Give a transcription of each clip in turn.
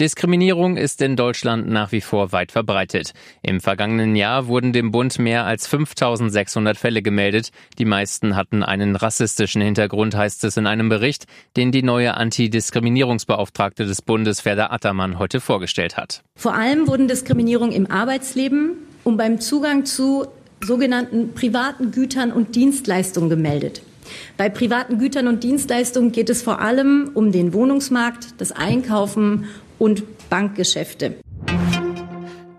Diskriminierung ist in Deutschland nach wie vor weit verbreitet. Im vergangenen Jahr wurden dem Bund mehr als 5600 Fälle gemeldet. Die meisten hatten einen rassistischen Hintergrund, heißt es in einem Bericht, den die neue Antidiskriminierungsbeauftragte des Bundes Ferda Attermann heute vorgestellt hat. Vor allem wurden Diskriminierungen im Arbeitsleben und beim Zugang zu sogenannten privaten Gütern und Dienstleistungen gemeldet. Bei privaten Gütern und Dienstleistungen geht es vor allem um den Wohnungsmarkt, das Einkaufen und Bankgeschäfte.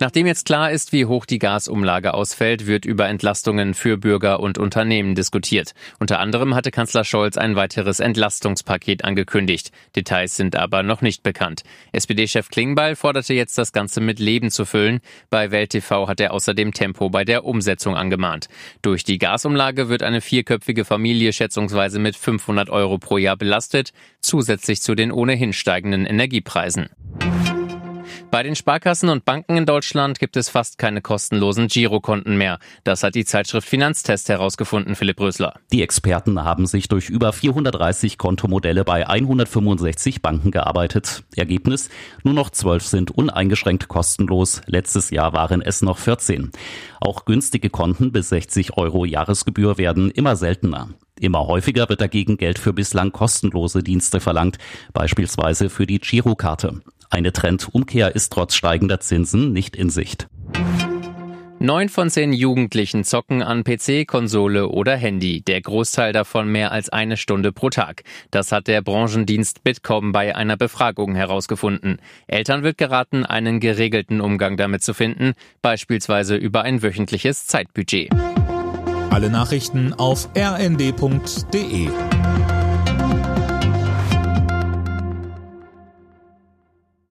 Nachdem jetzt klar ist, wie hoch die Gasumlage ausfällt, wird über Entlastungen für Bürger und Unternehmen diskutiert. Unter anderem hatte Kanzler Scholz ein weiteres Entlastungspaket angekündigt. Details sind aber noch nicht bekannt. SPD-Chef Klingbeil forderte jetzt, das Ganze mit Leben zu füllen. Bei Welt TV hat er außerdem Tempo bei der Umsetzung angemahnt. Durch die Gasumlage wird eine vierköpfige Familie schätzungsweise mit 500 Euro pro Jahr belastet, zusätzlich zu den ohnehin steigenden Energiepreisen. Bei den Sparkassen und Banken in Deutschland gibt es fast keine kostenlosen Girokonten mehr. Das hat die Zeitschrift Finanztest herausgefunden, Philipp Rösler. Die Experten haben sich durch über 430 Kontomodelle bei 165 Banken gearbeitet. Ergebnis? Nur noch 12 sind uneingeschränkt kostenlos. Letztes Jahr waren es noch 14. Auch günstige Konten bis 60 Euro Jahresgebühr werden immer seltener. Immer häufiger wird dagegen Geld für bislang kostenlose Dienste verlangt, beispielsweise für die Girokarte. Eine Trendumkehr ist trotz steigender Zinsen nicht in Sicht. Neun von zehn Jugendlichen zocken an PC, Konsole oder Handy. Der Großteil davon mehr als eine Stunde pro Tag. Das hat der Branchendienst Bitkom bei einer Befragung herausgefunden. Eltern wird geraten, einen geregelten Umgang damit zu finden, beispielsweise über ein wöchentliches Zeitbudget. Alle Nachrichten auf rnd.de